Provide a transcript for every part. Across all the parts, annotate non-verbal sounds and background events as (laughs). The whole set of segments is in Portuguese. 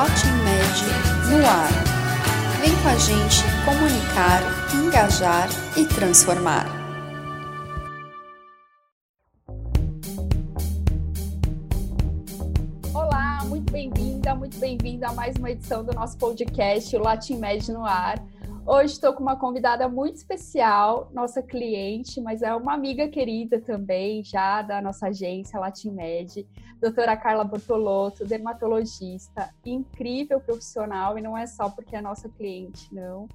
LatinMed no ar. Vem com a gente comunicar, engajar e transformar. Olá, muito bem-vinda, muito bem-vinda a mais uma edição do nosso podcast, o LatinMed no ar. Hoje estou com uma convidada muito especial, nossa cliente, mas é uma amiga querida também, já da nossa agência LatinMed, doutora Carla Bortolotto, dermatologista, incrível profissional e não é só porque é nossa cliente, não.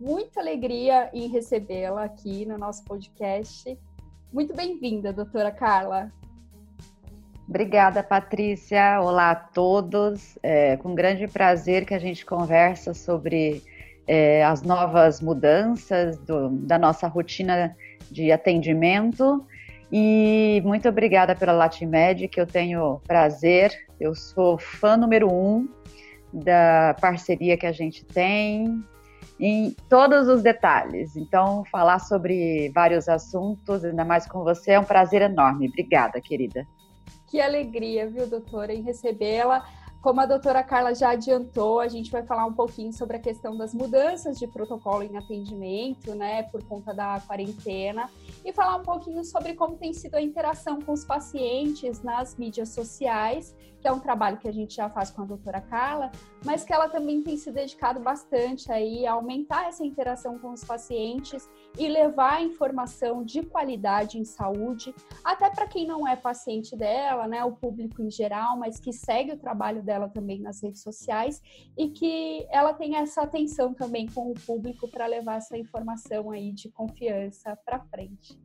Muita alegria em recebê-la aqui no nosso podcast. Muito bem-vinda, doutora Carla. Obrigada, Patrícia. Olá a todos. É com grande prazer que a gente conversa sobre é, as novas mudanças do, da nossa rotina de atendimento. E muito obrigada pela Latimed, que eu tenho prazer. Eu sou fã número um da parceria que a gente tem em todos os detalhes. Então, falar sobre vários assuntos, ainda mais com você, é um prazer enorme. Obrigada, querida. Que alegria, viu, doutora, em recebê-la. Como a doutora Carla já adiantou, a gente vai falar um pouquinho sobre a questão das mudanças de protocolo em atendimento, né, por conta da quarentena, e falar um pouquinho sobre como tem sido a interação com os pacientes nas mídias sociais, que é um trabalho que a gente já faz com a doutora Carla, mas que ela também tem se dedicado bastante aí a aumentar essa interação com os pacientes e levar informação de qualidade em saúde, até para quem não é paciente dela, né, o público em geral, mas que segue o trabalho dela também nas redes sociais e que ela tem essa atenção também com o público para levar essa informação aí de confiança para frente.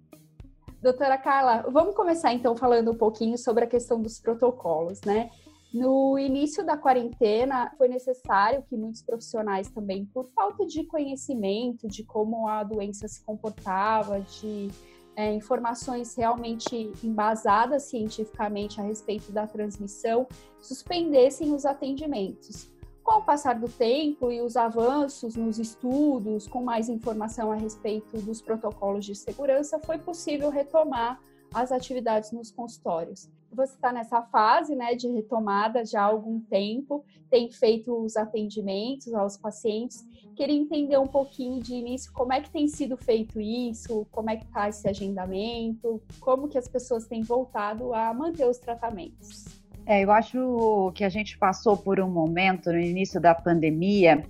Doutora Carla, vamos começar então falando um pouquinho sobre a questão dos protocolos, né? No início da quarentena, foi necessário que muitos profissionais também, por falta de conhecimento de como a doença se comportava, de é, informações realmente embasadas cientificamente a respeito da transmissão, suspendessem os atendimentos. Com o passar do tempo e os avanços nos estudos, com mais informação a respeito dos protocolos de segurança, foi possível retomar as atividades nos consultórios. Você está nessa fase né, de retomada já há algum tempo, tem feito os atendimentos aos pacientes. Queria entender um pouquinho de início como é que tem sido feito isso, como é que está esse agendamento, como que as pessoas têm voltado a manter os tratamentos. É, eu acho que a gente passou por um momento no início da pandemia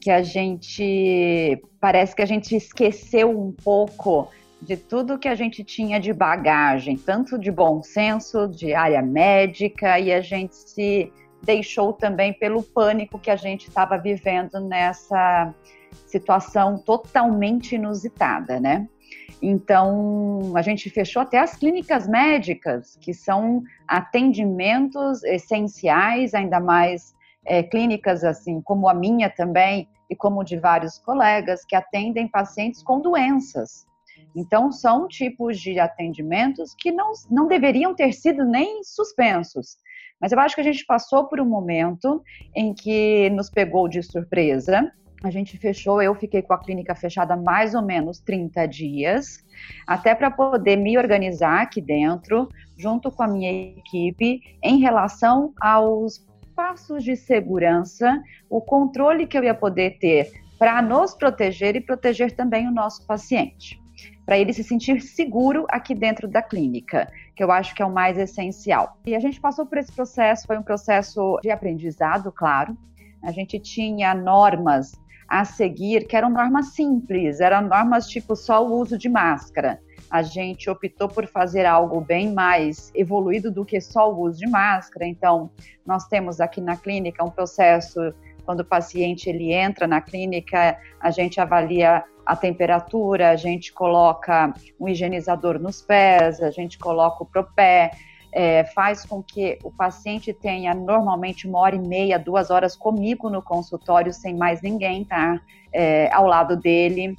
que a gente parece que a gente esqueceu um pouco de tudo que a gente tinha de bagagem, tanto de bom senso, de área médica, e a gente se deixou também pelo pânico que a gente estava vivendo nessa situação totalmente inusitada, né? Então, a gente fechou até as clínicas médicas, que são atendimentos essenciais, ainda mais é, clínicas assim como a minha também, e como de vários colegas, que atendem pacientes com doenças. Então, são tipos de atendimentos que não, não deveriam ter sido nem suspensos. Mas eu acho que a gente passou por um momento em que nos pegou de surpresa. A gente fechou, eu fiquei com a clínica fechada mais ou menos 30 dias, até para poder me organizar aqui dentro, junto com a minha equipe, em relação aos passos de segurança, o controle que eu ia poder ter para nos proteger e proteger também o nosso paciente para ele se sentir seguro aqui dentro da clínica, que eu acho que é o mais essencial. E a gente passou por esse processo, foi um processo de aprendizado, claro. A gente tinha normas a seguir que eram normas simples, eram normas tipo só o uso de máscara. A gente optou por fazer algo bem mais evoluído do que só o uso de máscara. Então, nós temos aqui na clínica um processo quando o paciente ele entra na clínica, a gente avalia a temperatura, a gente coloca um higienizador nos pés, a gente coloca o propé, é, faz com que o paciente tenha normalmente uma hora e meia, duas horas comigo no consultório, sem mais ninguém tá é, ao lado dele.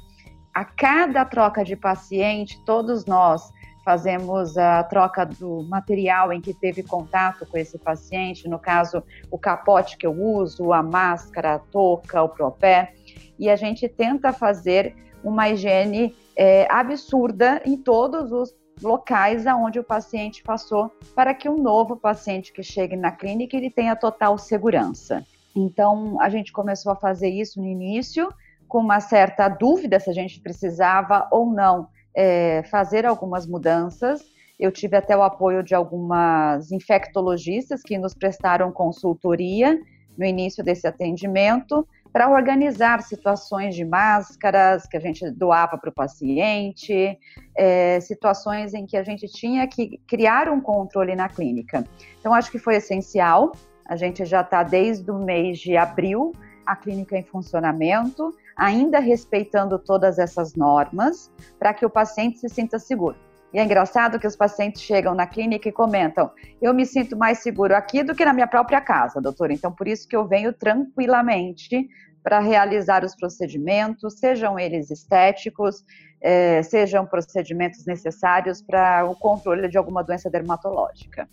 A cada troca de paciente, todos nós fazemos a troca do material em que teve contato com esse paciente, no caso, o capote que eu uso, a máscara, a touca, o propé e a gente tenta fazer uma higiene é, absurda em todos os locais aonde o paciente passou, para que um novo paciente que chegue na clínica ele tenha total segurança. Então, a gente começou a fazer isso no início, com uma certa dúvida se a gente precisava ou não é, fazer algumas mudanças. Eu tive até o apoio de algumas infectologistas que nos prestaram consultoria no início desse atendimento para organizar situações de máscaras que a gente doava para o paciente, é, situações em que a gente tinha que criar um controle na clínica. Então, acho que foi essencial. A gente já está desde o mês de abril a clínica em funcionamento, ainda respeitando todas essas normas, para que o paciente se sinta seguro. E é engraçado que os pacientes chegam na clínica e comentam: eu me sinto mais seguro aqui do que na minha própria casa, doutor. Então, por isso que eu venho tranquilamente para realizar os procedimentos, sejam eles estéticos, eh, sejam procedimentos necessários para o controle de alguma doença dermatológica.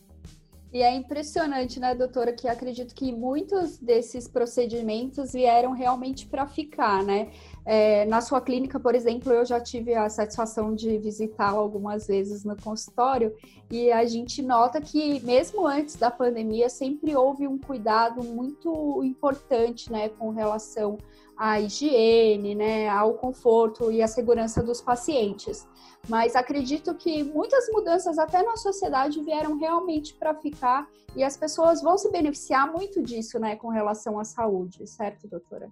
E é impressionante, né, doutora, que acredito que muitos desses procedimentos vieram realmente para ficar, né? É, na sua clínica, por exemplo, eu já tive a satisfação de visitá-la algumas vezes no consultório e a gente nota que, mesmo antes da pandemia, sempre houve um cuidado muito importante, né, com relação à higiene, né, ao conforto e à segurança dos pacientes. Mas acredito que muitas mudanças até na sociedade vieram realmente para ficar e as pessoas vão se beneficiar muito disso, né, com relação à saúde, certo, doutora?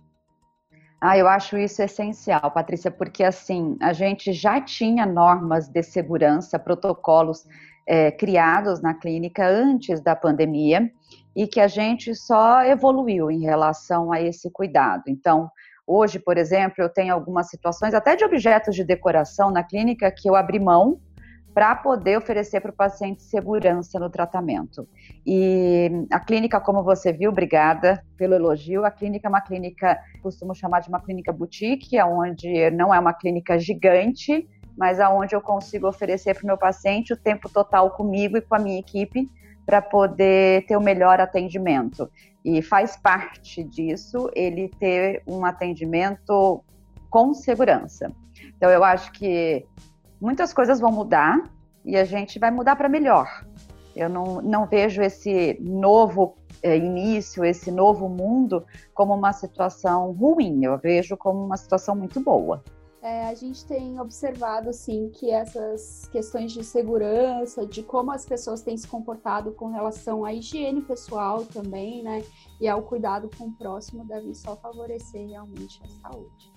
Ah, eu acho isso essencial, Patrícia, porque assim, a gente já tinha normas de segurança, protocolos é, criados na clínica antes da pandemia e que a gente só evoluiu em relação a esse cuidado. Então, hoje, por exemplo, eu tenho algumas situações, até de objetos de decoração na clínica, que eu abri mão para poder oferecer para o paciente segurança no tratamento. E a clínica, como você viu, obrigada pelo elogio, a clínica é uma clínica, costumo chamar de uma clínica boutique, onde não é uma clínica gigante, mas aonde eu consigo oferecer para o meu paciente o tempo total comigo e com a minha equipe para poder ter o melhor atendimento. E faz parte disso ele ter um atendimento com segurança. Então, eu acho que muitas coisas vão mudar e a gente vai mudar para melhor. Eu não, não vejo esse novo é, início, esse novo mundo, como uma situação ruim, eu vejo como uma situação muito boa. É, a gente tem observado, sim, que essas questões de segurança, de como as pessoas têm se comportado com relação à higiene pessoal também, né? E ao cuidado com o próximo, devem só favorecer realmente a saúde.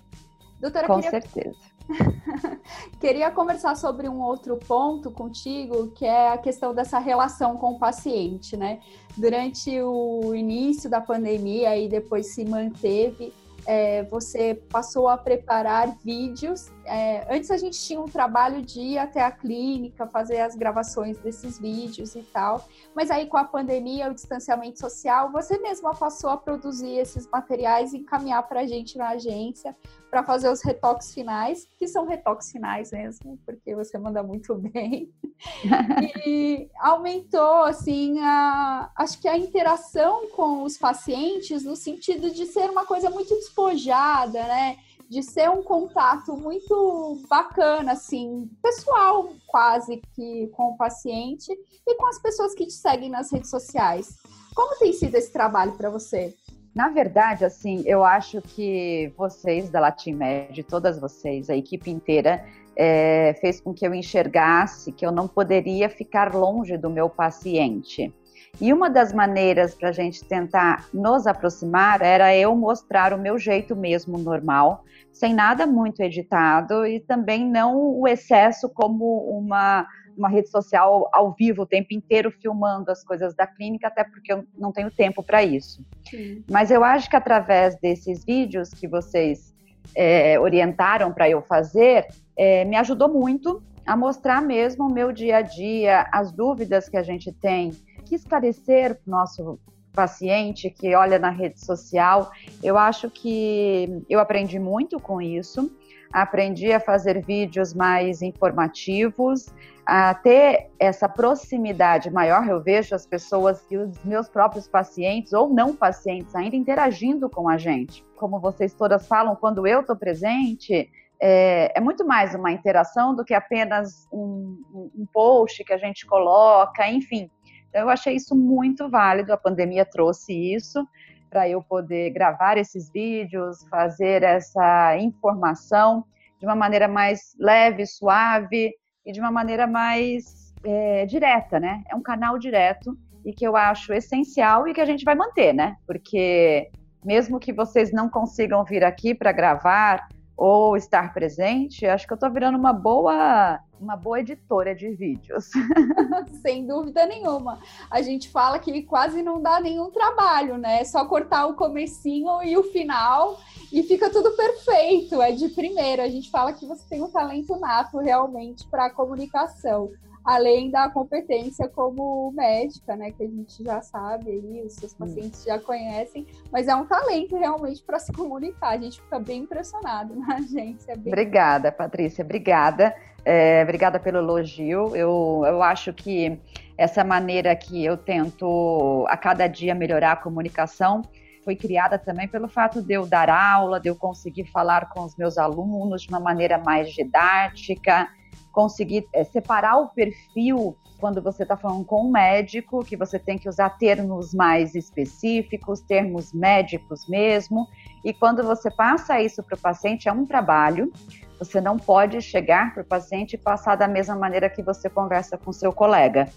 Doutora, com queria... certeza. (laughs) queria conversar sobre um outro ponto contigo, que é a questão dessa relação com o paciente, né? Durante o início da pandemia e depois se manteve é, você passou a preparar vídeos. É, antes a gente tinha um trabalho de ir até a clínica, fazer as gravações desses vídeos e tal, mas aí com a pandemia, o distanciamento social, você mesma passou a produzir esses materiais e encaminhar para a gente na agência para fazer os retoques finais, que são retoques finais mesmo, porque você manda muito bem. (laughs) e aumentou, assim, a, acho que a interação com os pacientes no sentido de ser uma coisa muito despojada, né? De ser um contato muito bacana, assim, pessoal quase que com o paciente e com as pessoas que te seguem nas redes sociais. Como tem sido esse trabalho para você? Na verdade, assim, eu acho que vocês da Latinmed, todas vocês, a equipe inteira, é, fez com que eu enxergasse que eu não poderia ficar longe do meu paciente. E uma das maneiras para a gente tentar nos aproximar era eu mostrar o meu jeito mesmo normal, sem nada muito editado e também não o excesso como uma uma rede social ao vivo o tempo inteiro filmando as coisas da clínica, até porque eu não tenho tempo para isso. Sim. Mas eu acho que através desses vídeos que vocês é, orientaram para eu fazer, é, me ajudou muito a mostrar mesmo o meu dia a dia, as dúvidas que a gente tem, que esclarecer nosso paciente que olha na rede social. Eu acho que eu aprendi muito com isso aprendi a fazer vídeos mais informativos, a ter essa proximidade maior. Eu vejo as pessoas e os meus próprios pacientes ou não pacientes ainda interagindo com a gente. Como vocês todas falam, quando eu estou presente, é, é, muito mais uma interação do que apenas um, um, post que a gente coloca, enfim. Então, eu achei isso muito válido, a pandemia trouxe isso. para eu poder gravar esses vídeos, fazer essa informação de uma maneira mais leve, suave e de uma maneira mais é, direta, né? É um canal direto e que eu acho essencial e que a gente vai manter, né? Porque mesmo que vocês não consigam vir aqui para gravar ou estar presente, acho que eu estou virando uma boa, uma boa editora de vídeos. (laughs) Sem dúvida nenhuma. A gente fala que quase não dá nenhum trabalho, né? É só cortar o comecinho e o final e fica tudo perfeito. É de primeira. A gente fala que você tem um talento nato realmente para a comunicação além da competência como médica, né, que a gente já sabe aí, os seus pacientes já conhecem, mas é um talento realmente para se comunicar. A gente fica bem impressionado (laughs) na agência. Bem... Obrigada, Patrícia, obrigada. É, obrigada pelo elogio. Eu, eu acho que essa maneira que eu tento a cada dia melhorar a comunicação foi criada também pelo fato de eu dar aula, de eu conseguir falar com os meus alunos de uma maneira mais didática, conseguir é, separar o perfil quando você está falando com um médico, que você tem que usar termos mais específicos, termos médicos mesmo, e quando você passa isso para o paciente, é um trabalho. Você não pode chegar para o paciente e passar da mesma maneira que você conversa com seu colega.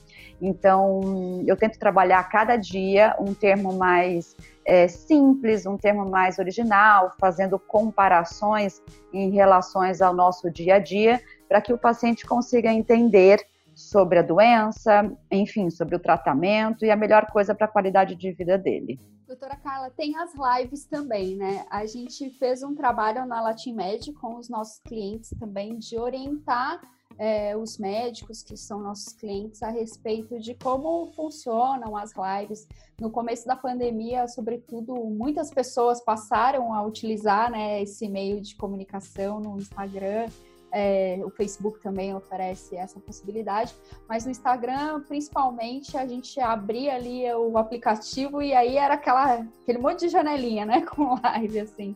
Então, eu tento trabalhar cada dia um termo mais é, simples, um termo mais original, fazendo comparações em relações ao nosso dia a dia, para que o paciente consiga entender sobre a doença, enfim, sobre o tratamento e a melhor coisa para a qualidade de vida dele. Doutora Carla, tem as lives também, né? A gente fez um trabalho na Latin Med com os nossos clientes também de orientar é, os médicos que são nossos clientes a respeito de como funcionam as lives. No começo da pandemia, sobretudo, muitas pessoas passaram a utilizar né, esse meio de comunicação no Instagram é, o Facebook também oferece essa possibilidade, mas no Instagram, principalmente, a gente abria ali o aplicativo e aí era aquela, aquele monte de janelinha, né, (laughs) com live, assim.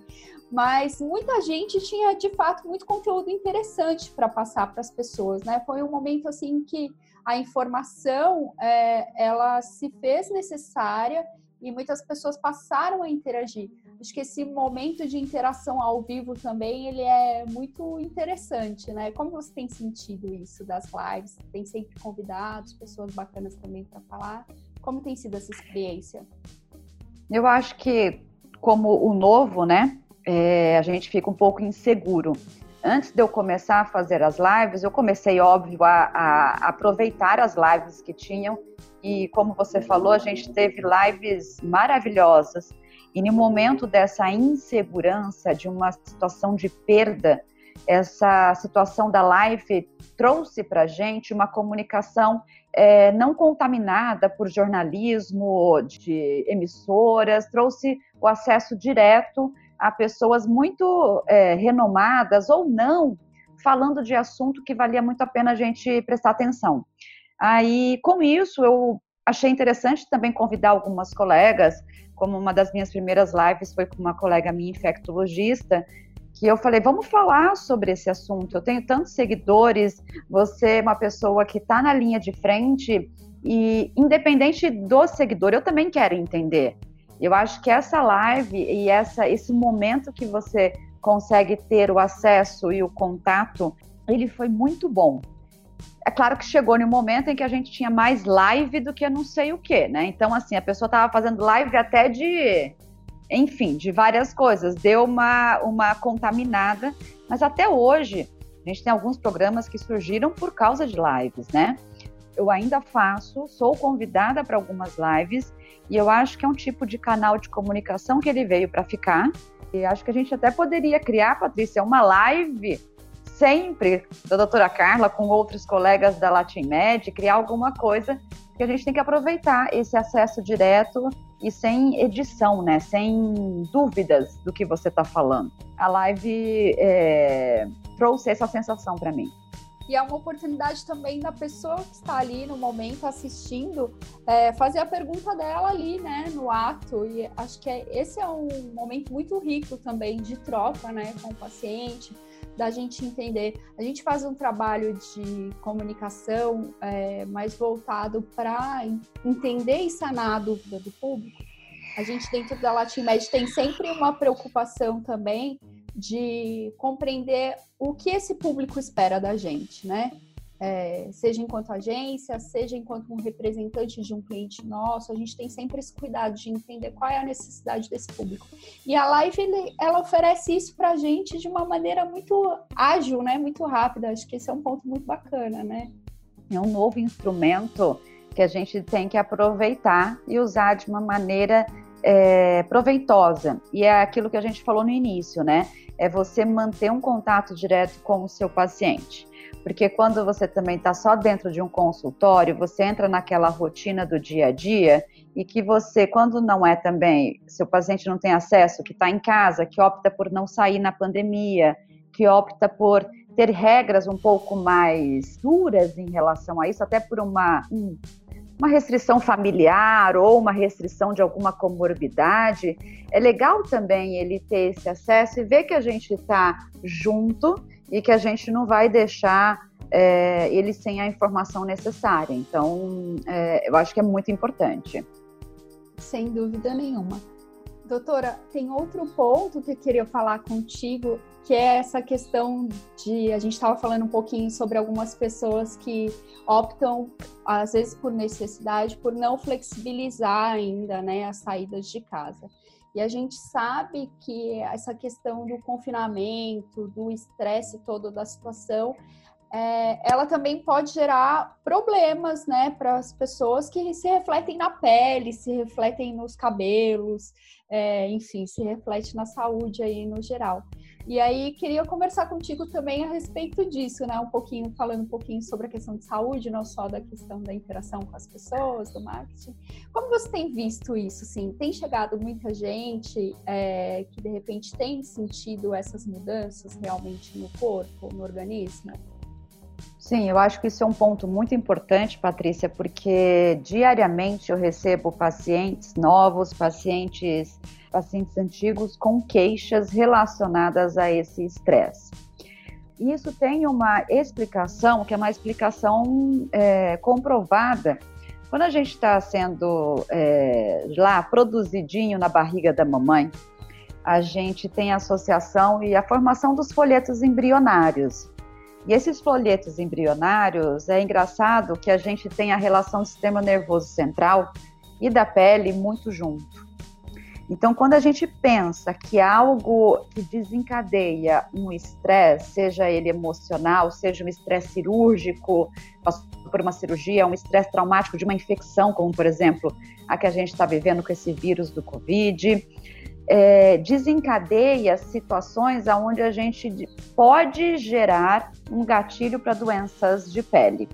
Mas muita gente tinha, de fato, muito conteúdo interessante para passar para as pessoas, né? Foi um momento, assim, que a informação, é, ela se fez necessária e muitas pessoas passaram a interagir. Acho que esse momento de interação ao vivo também ele é muito interessante, né? Como você tem sentido isso das lives? Tem sempre convidados, pessoas bacanas também para falar. Como tem sido essa experiência? Eu acho que como o novo, né? É, a gente fica um pouco inseguro. Antes de eu começar a fazer as lives, eu comecei, óbvio, a, a aproveitar as lives que tinham e como você falou, a gente teve lives maravilhosas. E no momento dessa insegurança, de uma situação de perda, essa situação da live trouxe para a gente uma comunicação é, não contaminada por jornalismo de emissoras, trouxe o acesso direto a pessoas muito é, renomadas ou não, falando de assunto que valia muito a pena a gente prestar atenção. Aí, com isso, eu achei interessante também convidar algumas colegas, como uma das minhas primeiras lives foi com uma colega minha infectologista, que eu falei, vamos falar sobre esse assunto. Eu tenho tantos seguidores, você é uma pessoa que está na linha de frente e independente do seguidor, eu também quero entender. Eu acho que essa live e essa, esse momento que você consegue ter o acesso e o contato, ele foi muito bom. É claro que chegou no momento em que a gente tinha mais live do que não sei o que, né? Então, assim, a pessoa estava fazendo live até de, enfim, de várias coisas. Deu uma, uma contaminada, mas até hoje a gente tem alguns programas que surgiram por causa de lives, né? Eu ainda faço, sou convidada para algumas lives e eu acho que é um tipo de canal de comunicação que ele veio para ficar. E acho que a gente até poderia criar, Patrícia, uma live sempre da doutora Carla com outros colegas da LatinMed, criar alguma coisa que a gente tem que aproveitar esse acesso direto e sem edição, né? Sem dúvidas do que você está falando. A live é, trouxe essa sensação para mim. E é uma oportunidade também da pessoa que está ali no momento assistindo é, fazer a pergunta dela ali, né, no ato. E acho que é, esse é um momento muito rico também de troca, né, com o paciente, da gente entender. A gente faz um trabalho de comunicação é, mais voltado para entender e sanar a dúvida do público. a gente dentro da Latin Med tem sempre uma preocupação também de compreender o que esse público espera da gente, né? É, seja enquanto agência, seja enquanto um representante de um cliente nosso, a gente tem sempre esse cuidado de entender qual é a necessidade desse público. E a live ele, ela oferece isso para a gente de uma maneira muito ágil, né? Muito rápida. Acho que esse é um ponto muito bacana, né? É um novo instrumento que a gente tem que aproveitar e usar de uma maneira é, proveitosa. E é aquilo que a gente falou no início, né? É você manter um contato direto com o seu paciente. Porque quando você também está só dentro de um consultório, você entra naquela rotina do dia a dia e que você, quando não é também, seu paciente não tem acesso, que está em casa, que opta por não sair na pandemia, que opta por ter regras um pouco mais duras em relação a isso, até por uma, um, uma restrição familiar ou uma restrição de alguma comorbidade, é legal também ele ter esse acesso e ver que a gente está junto e que a gente não vai deixar é, ele sem a informação necessária. Então, é, eu acho que é muito importante. Sem dúvida nenhuma. Doutora, tem outro ponto que eu queria falar contigo, que é essa questão de. A gente estava falando um pouquinho sobre algumas pessoas que optam, às vezes por necessidade, por não flexibilizar ainda né, as saídas de casa. E a gente sabe que essa questão do confinamento, do estresse todo da situação, é, ela também pode gerar problemas, né, para as pessoas que se refletem na pele, se refletem nos cabelos, é, enfim, se reflete na saúde aí no geral. E aí queria conversar contigo também a respeito disso, né? Um pouquinho, falando um pouquinho sobre a questão de saúde, não só da questão da interação com as pessoas, do marketing. Como você tem visto isso? Assim, tem chegado muita gente é, que de repente tem sentido essas mudanças realmente no corpo, no organismo? Sim, eu acho que isso é um ponto muito importante, Patrícia, porque diariamente eu recebo pacientes novos, pacientes pacientes antigos com queixas relacionadas a esse estresse. Isso tem uma explicação, que é uma explicação é, comprovada. Quando a gente está sendo é, lá produzidinho na barriga da mamãe, a gente tem associação e a formação dos folhetos embrionários. E esses folhetos embrionários, é engraçado que a gente tem a relação do sistema nervoso central e da pele muito junto. Então, quando a gente pensa que algo que desencadeia um estresse, seja ele emocional, seja um estresse cirúrgico, por uma cirurgia, um estresse traumático de uma infecção, como por exemplo a que a gente está vivendo com esse vírus do Covid, é, desencadeia situações onde a gente pode gerar um gatilho para doenças de pele.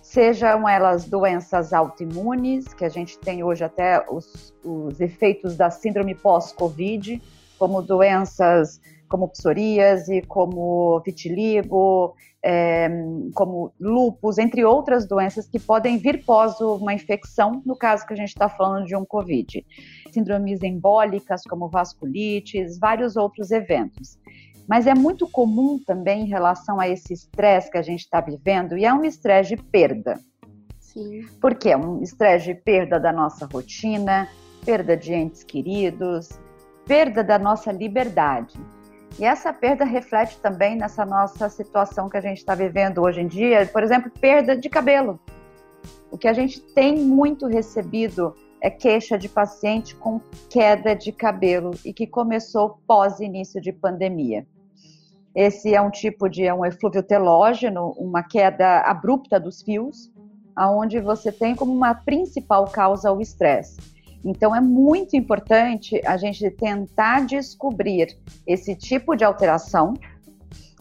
Sejam elas doenças autoimunes, que a gente tem hoje até os, os efeitos da síndrome pós-Covid, como doenças como psoríase, como vitiligo, é, como lupus, entre outras doenças que podem vir pós uma infecção, no caso que a gente está falando de um Covid. Síndromes embólicas, como vasculites, vários outros eventos. Mas é muito comum também em relação a esse estresse que a gente está vivendo, e é um estresse de perda. Sim. Porque é um estresse de perda da nossa rotina, perda de entes queridos, perda da nossa liberdade. E essa perda reflete também nessa nossa situação que a gente está vivendo hoje em dia, por exemplo, perda de cabelo. O que a gente tem muito recebido é queixa de paciente com queda de cabelo e que começou pós início de pandemia. Esse é um tipo de é um eflúvio telógeno, uma queda abrupta dos fios, aonde você tem como uma principal causa o estresse. Então é muito importante a gente tentar descobrir esse tipo de alteração,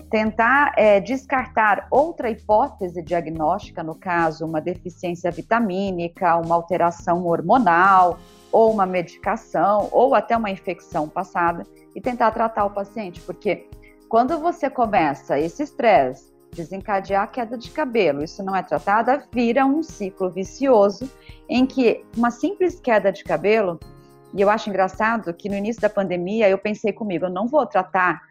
tentar é, descartar outra hipótese diagnóstica, no caso, uma deficiência vitamínica, uma alteração hormonal, ou uma medicação, ou até uma infecção passada, e tentar tratar o paciente, porque quando você começa esse estresse, desencadear a queda de cabelo, isso não é tratada, vira um ciclo vicioso em que uma simples queda de cabelo, e eu acho engraçado que no início da pandemia eu pensei comigo, eu não vou tratar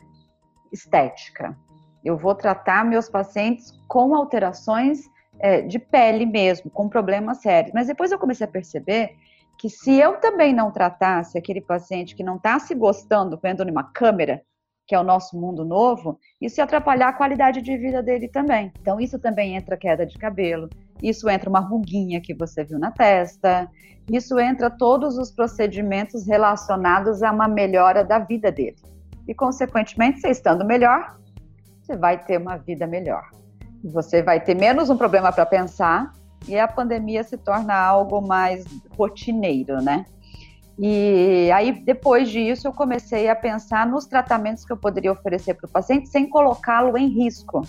estética, eu vou tratar meus pacientes com alterações é, de pele mesmo, com problemas sérios. Mas depois eu comecei a perceber que se eu também não tratasse aquele paciente que não está se gostando vendo numa câmera, que é o nosso mundo novo, isso ia atrapalhar a qualidade de vida dele também. Então, isso também entra queda de cabelo, isso entra uma ruguinha que você viu na testa, isso entra todos os procedimentos relacionados a uma melhora da vida dele. E, consequentemente, você estando melhor, você vai ter uma vida melhor. Você vai ter menos um problema para pensar e a pandemia se torna algo mais rotineiro, né? E aí, depois disso, eu comecei a pensar nos tratamentos que eu poderia oferecer para o paciente sem colocá-lo em risco.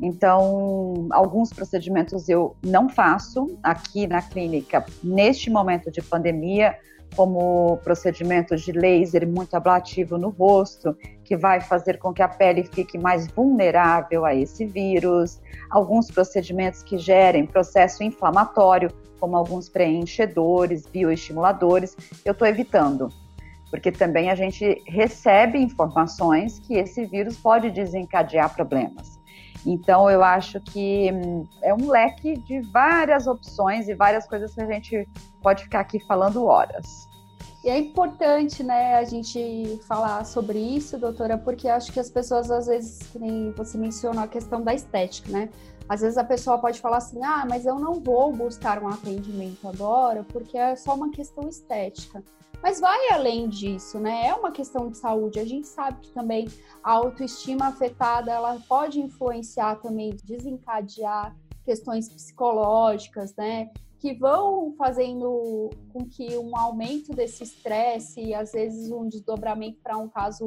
Então, alguns procedimentos eu não faço aqui na clínica neste momento de pandemia, como procedimentos de laser muito ablativo no rosto, que vai fazer com que a pele fique mais vulnerável a esse vírus, alguns procedimentos que gerem processo inflamatório, como alguns preenchedores, bioestimuladores, eu estou evitando, porque também a gente recebe informações que esse vírus pode desencadear problemas. Então, eu acho que hum, é um leque de várias opções e várias coisas que a gente pode ficar aqui falando horas. E é importante, né, a gente falar sobre isso, doutora, porque acho que as pessoas, às vezes, que nem você mencionou a questão da estética, né? Às vezes a pessoa pode falar assim: ah, mas eu não vou buscar um atendimento agora porque é só uma questão estética. Mas vai além disso, né? É uma questão de saúde. A gente sabe que também a autoestima afetada ela pode influenciar também, desencadear questões psicológicas, né? Que vão fazendo com que um aumento desse estresse e às vezes um desdobramento para um caso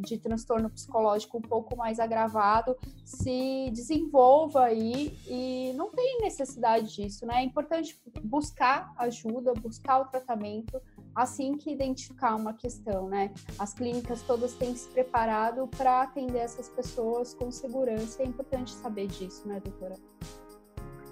de transtorno psicológico um pouco mais agravado se desenvolva aí e não tem necessidade disso, né? É importante buscar ajuda, buscar o tratamento assim que identificar uma questão, né? As clínicas todas têm se preparado para atender essas pessoas com segurança. É importante saber disso, né, doutora?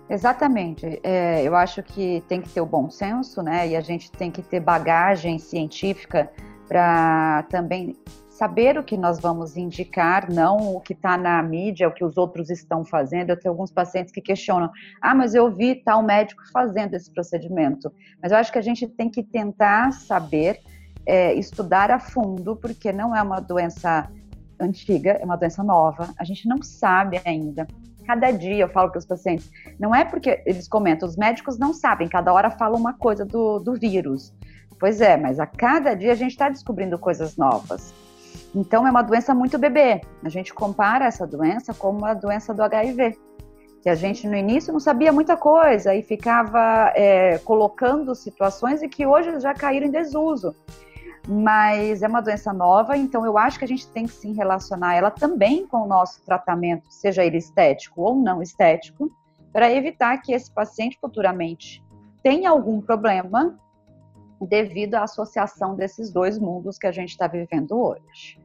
Exatamente. É, eu acho que tem que ter o bom senso, né? E a gente tem que ter bagagem científica para também saber o que nós vamos indicar, não o que está na mídia, o que os outros estão fazendo. Eu tenho alguns pacientes que questionam: ah, mas eu vi tal médico fazendo esse procedimento. Mas eu acho que a gente tem que tentar saber, é, estudar a fundo, porque não é uma doença antiga, é uma doença nova. A gente não sabe ainda. Cada dia eu falo para os pacientes, não é porque eles comentam, os médicos não sabem, cada hora falam uma coisa do, do vírus. Pois é, mas a cada dia a gente está descobrindo coisas novas. Então, é uma doença muito bebê. A gente compara essa doença como a doença do HIV, que a gente no início não sabia muita coisa e ficava é, colocando situações e que hoje já caíram em desuso. Mas é uma doença nova, então eu acho que a gente tem que sim relacionar ela também com o nosso tratamento, seja ele estético ou não estético, para evitar que esse paciente futuramente tenha algum problema devido à associação desses dois mundos que a gente está vivendo hoje.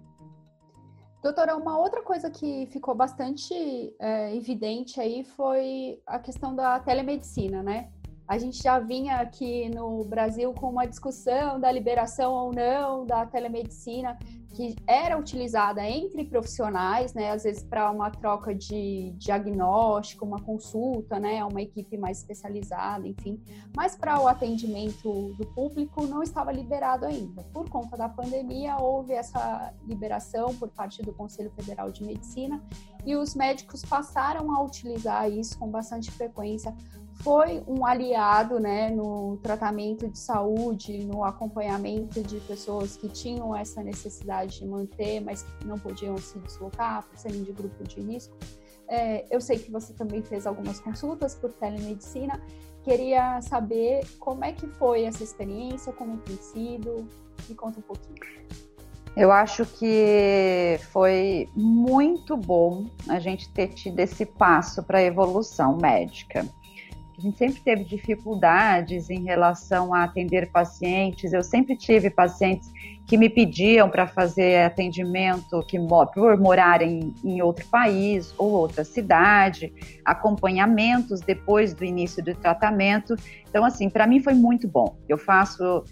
Doutora, uma outra coisa que ficou bastante é, evidente aí foi a questão da telemedicina, né? A gente já vinha aqui no Brasil com uma discussão da liberação ou não da telemedicina, que era utilizada entre profissionais, né, às vezes para uma troca de diagnóstico, uma consulta, né, uma equipe mais especializada, enfim, mas para o atendimento do público não estava liberado ainda. Por conta da pandemia, houve essa liberação por parte do Conselho Federal de Medicina e os médicos passaram a utilizar isso com bastante frequência foi um aliado né, no tratamento de saúde, no acompanhamento de pessoas que tinham essa necessidade de manter, mas que não podiam se deslocar por serem de grupo de risco. É, eu sei que você também fez algumas consultas por telemedicina. Queria saber como é que foi essa experiência, como tem sido. Me conta um pouquinho. Eu acho que foi muito bom a gente ter tido esse passo para a evolução médica. A gente sempre teve dificuldades em relação a atender pacientes. Eu sempre tive pacientes que me pediam para fazer atendimento que por morarem em outro país ou outra cidade, acompanhamentos depois do início do tratamento. Então, assim, para mim foi muito bom. Eu faço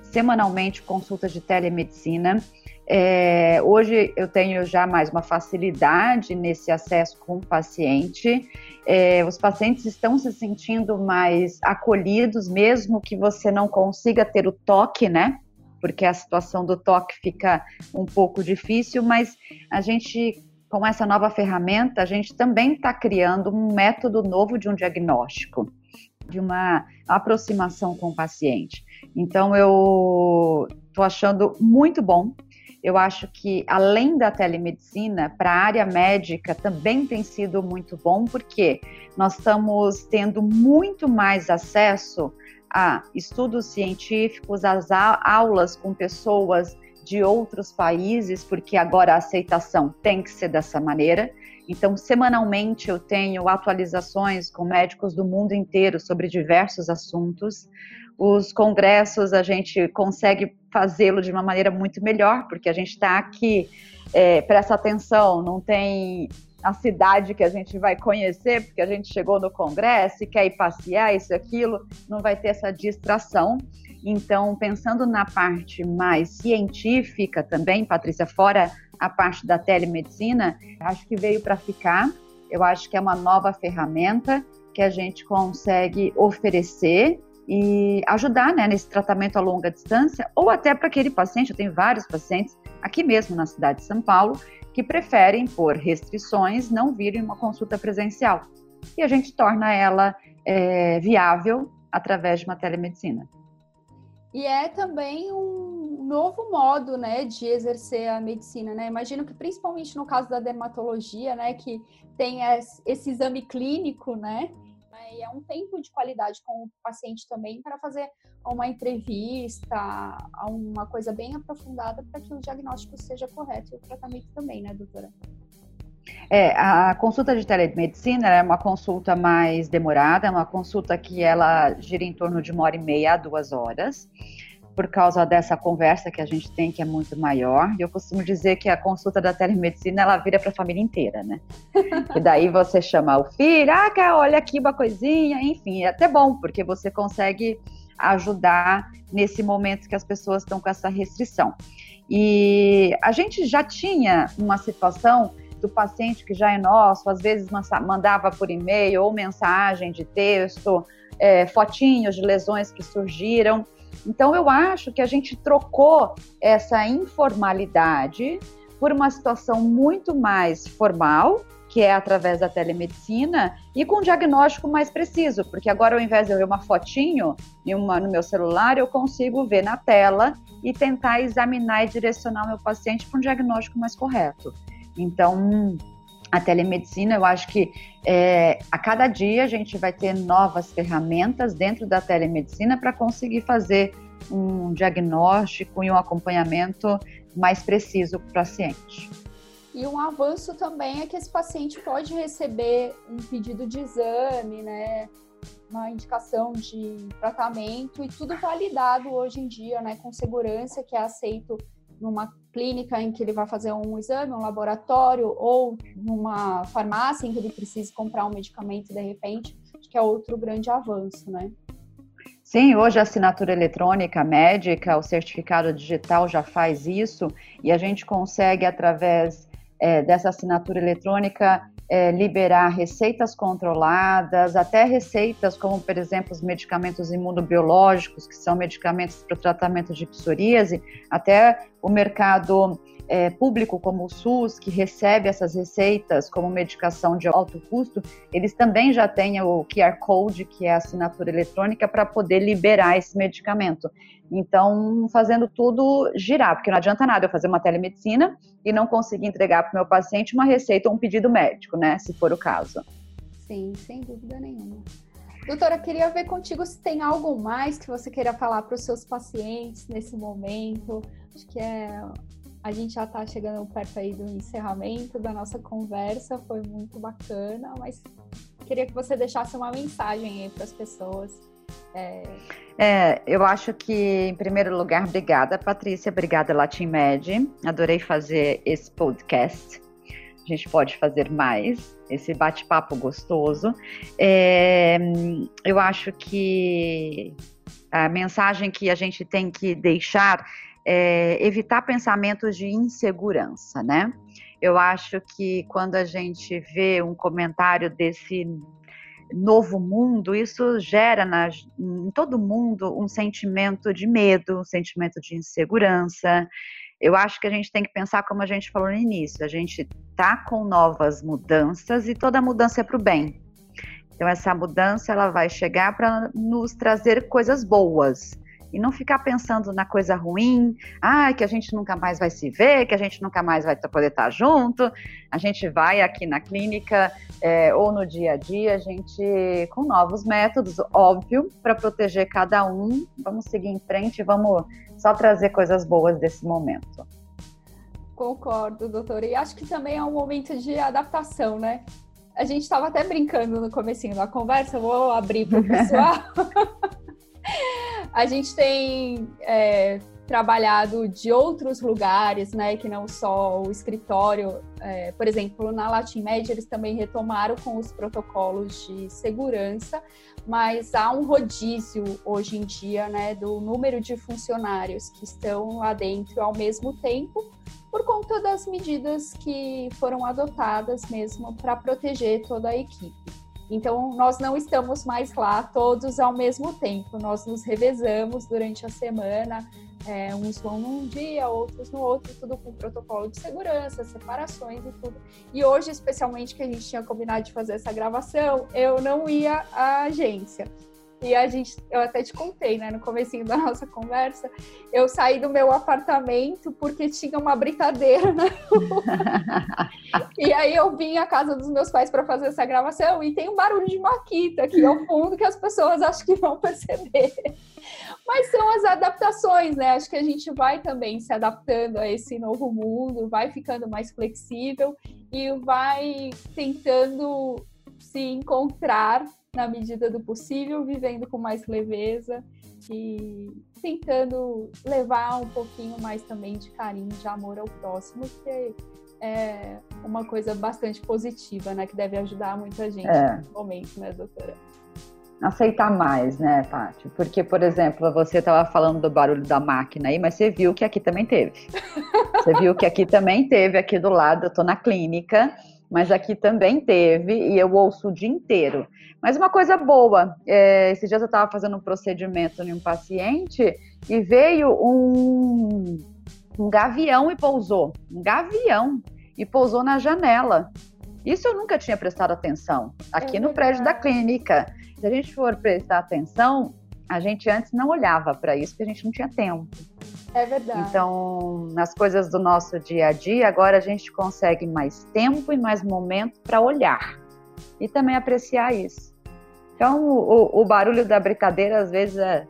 semanalmente consultas de telemedicina. É, hoje eu tenho já mais uma facilidade nesse acesso com o paciente. É, os pacientes estão se sentindo mais acolhidos, mesmo que você não consiga ter o toque, né? Porque a situação do toque fica um pouco difícil, mas a gente, com essa nova ferramenta, a gente também está criando um método novo de um diagnóstico, de uma aproximação com o paciente. Então, eu estou achando muito bom eu acho que, além da telemedicina, para a área médica também tem sido muito bom, porque nós estamos tendo muito mais acesso a estudos científicos, às aulas com pessoas de outros países, porque agora a aceitação tem que ser dessa maneira. Então, semanalmente eu tenho atualizações com médicos do mundo inteiro sobre diversos assuntos os congressos a gente consegue fazê-lo de uma maneira muito melhor, porque a gente está aqui, é, presta atenção, não tem a cidade que a gente vai conhecer, porque a gente chegou no congresso e quer ir passear, isso e aquilo, não vai ter essa distração. Então, pensando na parte mais científica também, Patrícia, fora a parte da telemedicina, acho que veio para ficar. Eu acho que é uma nova ferramenta que a gente consegue oferecer e ajudar né, nesse tratamento a longa distância, ou até para aquele paciente, eu tenho vários pacientes aqui mesmo na cidade de São Paulo, que preferem, por restrições, não virem uma consulta presencial. E a gente torna ela é, viável através de uma telemedicina. E é também um novo modo, né, de exercer a medicina, né? Imagino que principalmente no caso da dermatologia, né, que tem esse exame clínico, né, e é um tempo de qualidade com o paciente também para fazer uma entrevista, uma coisa bem aprofundada para que o diagnóstico seja correto e o tratamento também, né, doutora? É, a consulta de telemedicina é uma consulta mais demorada, é uma consulta que ela gira em torno de uma hora e meia a duas horas por causa dessa conversa que a gente tem, que é muito maior. E eu costumo dizer que a consulta da telemedicina, ela vira para a família inteira, né? (laughs) e daí você chama o filho, ah, olha aqui uma coisinha, enfim, é até bom, porque você consegue ajudar nesse momento que as pessoas estão com essa restrição. E a gente já tinha uma situação do paciente que já é nosso, às vezes mandava por e-mail ou mensagem de texto, é, fotinhos de lesões que surgiram. Então, eu acho que a gente trocou essa informalidade por uma situação muito mais formal, que é através da telemedicina, e com um diagnóstico mais preciso, porque agora, ao invés de eu ver uma fotinho uma, no meu celular, eu consigo ver na tela e tentar examinar e direcionar o meu paciente para um diagnóstico mais correto. Então, a telemedicina, eu acho que é, a cada dia a gente vai ter novas ferramentas dentro da telemedicina para conseguir fazer um diagnóstico e um acompanhamento mais preciso para o paciente. E um avanço também é que esse paciente pode receber um pedido de exame, né? Uma indicação de tratamento e tudo validado hoje em dia, né? Com segurança, que é aceito numa clínica em que ele vai fazer um exame, um laboratório, ou numa farmácia em que ele precisa comprar um medicamento de repente, acho que é outro grande avanço, né? Sim, hoje a assinatura eletrônica médica, o certificado digital já faz isso e a gente consegue, através é, dessa assinatura eletrônica, é, liberar receitas controladas, até receitas como, por exemplo, os medicamentos imunobiológicos, que são medicamentos para o tratamento de psoríase, até o mercado é, público como o SUS, que recebe essas receitas como medicação de alto custo, eles também já têm o QR Code, que é a assinatura eletrônica, para poder liberar esse medicamento. Então, fazendo tudo girar, porque não adianta nada eu fazer uma telemedicina e não conseguir entregar para o meu paciente uma receita ou um pedido médico, né? Se for o caso. Sim, sem dúvida nenhuma. Doutora, queria ver contigo se tem algo mais que você queira falar para os seus pacientes nesse momento. Acho que é a gente já está chegando perto aí do encerramento da nossa conversa, foi muito bacana, mas queria que você deixasse uma mensagem aí para as pessoas. É... É, eu acho que, em primeiro lugar, obrigada, Patrícia, obrigada, Latin Med. Adorei fazer esse podcast. A gente pode fazer mais, esse bate-papo gostoso. É, eu acho que a mensagem que a gente tem que deixar é evitar pensamentos de insegurança, né? Eu acho que quando a gente vê um comentário desse novo mundo, isso gera em todo mundo um sentimento de medo, um sentimento de insegurança. Eu acho que a gente tem que pensar como a gente falou no início, a gente tá com novas mudanças e toda mudança é para o bem. Então essa mudança ela vai chegar para nos trazer coisas boas e não ficar pensando na coisa ruim, ah, que a gente nunca mais vai se ver, que a gente nunca mais vai poder estar junto. A gente vai aqui na clínica é, ou no dia a dia, a gente com novos métodos, óbvio, para proteger cada um. Vamos seguir em frente, vamos só trazer coisas boas desse momento. Concordo, doutora. E acho que também é um momento de adaptação, né? A gente estava até brincando no comecinho da conversa, vou abrir para o pessoal. (laughs) a gente tem é, trabalhado de outros lugares, né, que não só o escritório. É, por exemplo, na Latin Med eles também retomaram com os protocolos de segurança, mas há um rodízio hoje em dia, né, do número de funcionários que estão lá dentro ao mesmo tempo, por conta das medidas que foram adotadas mesmo para proteger toda a equipe. Então, nós não estamos mais lá todos ao mesmo tempo, nós nos revezamos durante a semana, é, uns vão num dia, outros no outro, tudo com protocolo de segurança, separações e tudo. E hoje, especialmente, que a gente tinha combinado de fazer essa gravação, eu não ia à agência. E a gente, eu até te contei, né, no comecinho da nossa conversa, eu saí do meu apartamento porque tinha uma britadeira na rua. (laughs) e aí eu vim à casa dos meus pais para fazer essa gravação e tem um barulho de maquita aqui ao fundo que as pessoas acho que vão perceber. Mas são as adaptações, né? Acho que a gente vai também se adaptando a esse novo mundo, vai ficando mais flexível e vai tentando se encontrar na medida do possível, vivendo com mais leveza e tentando levar um pouquinho mais também de carinho, de amor ao próximo, que é uma coisa bastante positiva, né? Que deve ajudar muita gente é. nesse momento, né, doutora? Aceitar mais, né, Paty? Porque, por exemplo, você estava falando do barulho da máquina aí, mas você viu que aqui também teve. Você viu que aqui também teve, aqui do lado, eu tô na clínica, mas aqui também teve, e eu ouço o dia inteiro. Mas uma coisa boa, é, esses dias eu estava fazendo um procedimento em um paciente e veio um, um gavião e pousou. Um gavião e pousou na janela. Isso eu nunca tinha prestado atenção aqui é no prédio da clínica. Se a gente for prestar atenção, a gente antes não olhava para isso porque a gente não tinha tempo. É verdade. Então, nas coisas do nosso dia a dia, agora a gente consegue mais tempo e mais momento para olhar e também apreciar isso. Então, o, o barulho da brincadeira às vezes é,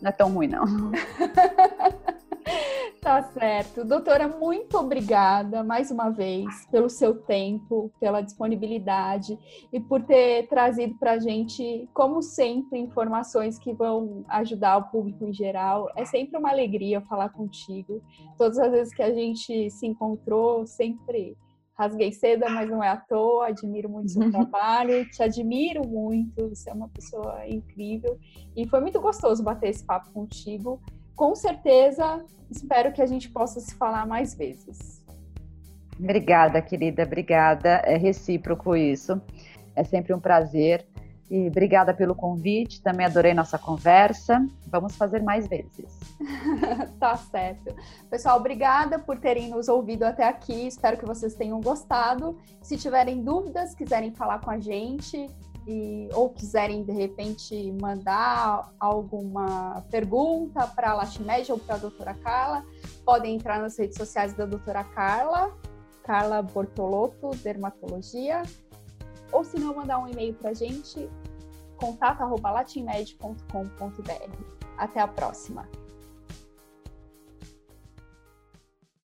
não é tão ruim, não. (laughs) (laughs) Tá certo. Doutora, muito obrigada mais uma vez pelo seu tempo, pela disponibilidade e por ter trazido para a gente, como sempre, informações que vão ajudar o público em geral. É sempre uma alegria falar contigo. Todas as vezes que a gente se encontrou, sempre rasguei seda, mas não é à toa. Admiro muito o seu (laughs) trabalho, te admiro muito. Você é uma pessoa incrível e foi muito gostoso bater esse papo contigo com certeza espero que a gente possa se falar mais vezes. Obrigada, querida, obrigada. É recíproco isso. É sempre um prazer. E obrigada pelo convite, também adorei nossa conversa. Vamos fazer mais vezes. (laughs) tá certo. Pessoal, obrigada por terem nos ouvido até aqui. Espero que vocês tenham gostado. Se tiverem dúvidas, quiserem falar com a gente, e, ou quiserem de repente mandar alguma pergunta para a Latimed ou para a doutora Carla, podem entrar nas redes sociais da doutora Carla, Carla Bortolotto, Dermatologia, ou se não, mandar um e-mail para a gente, contato.latinmed.com.br. Até a próxima!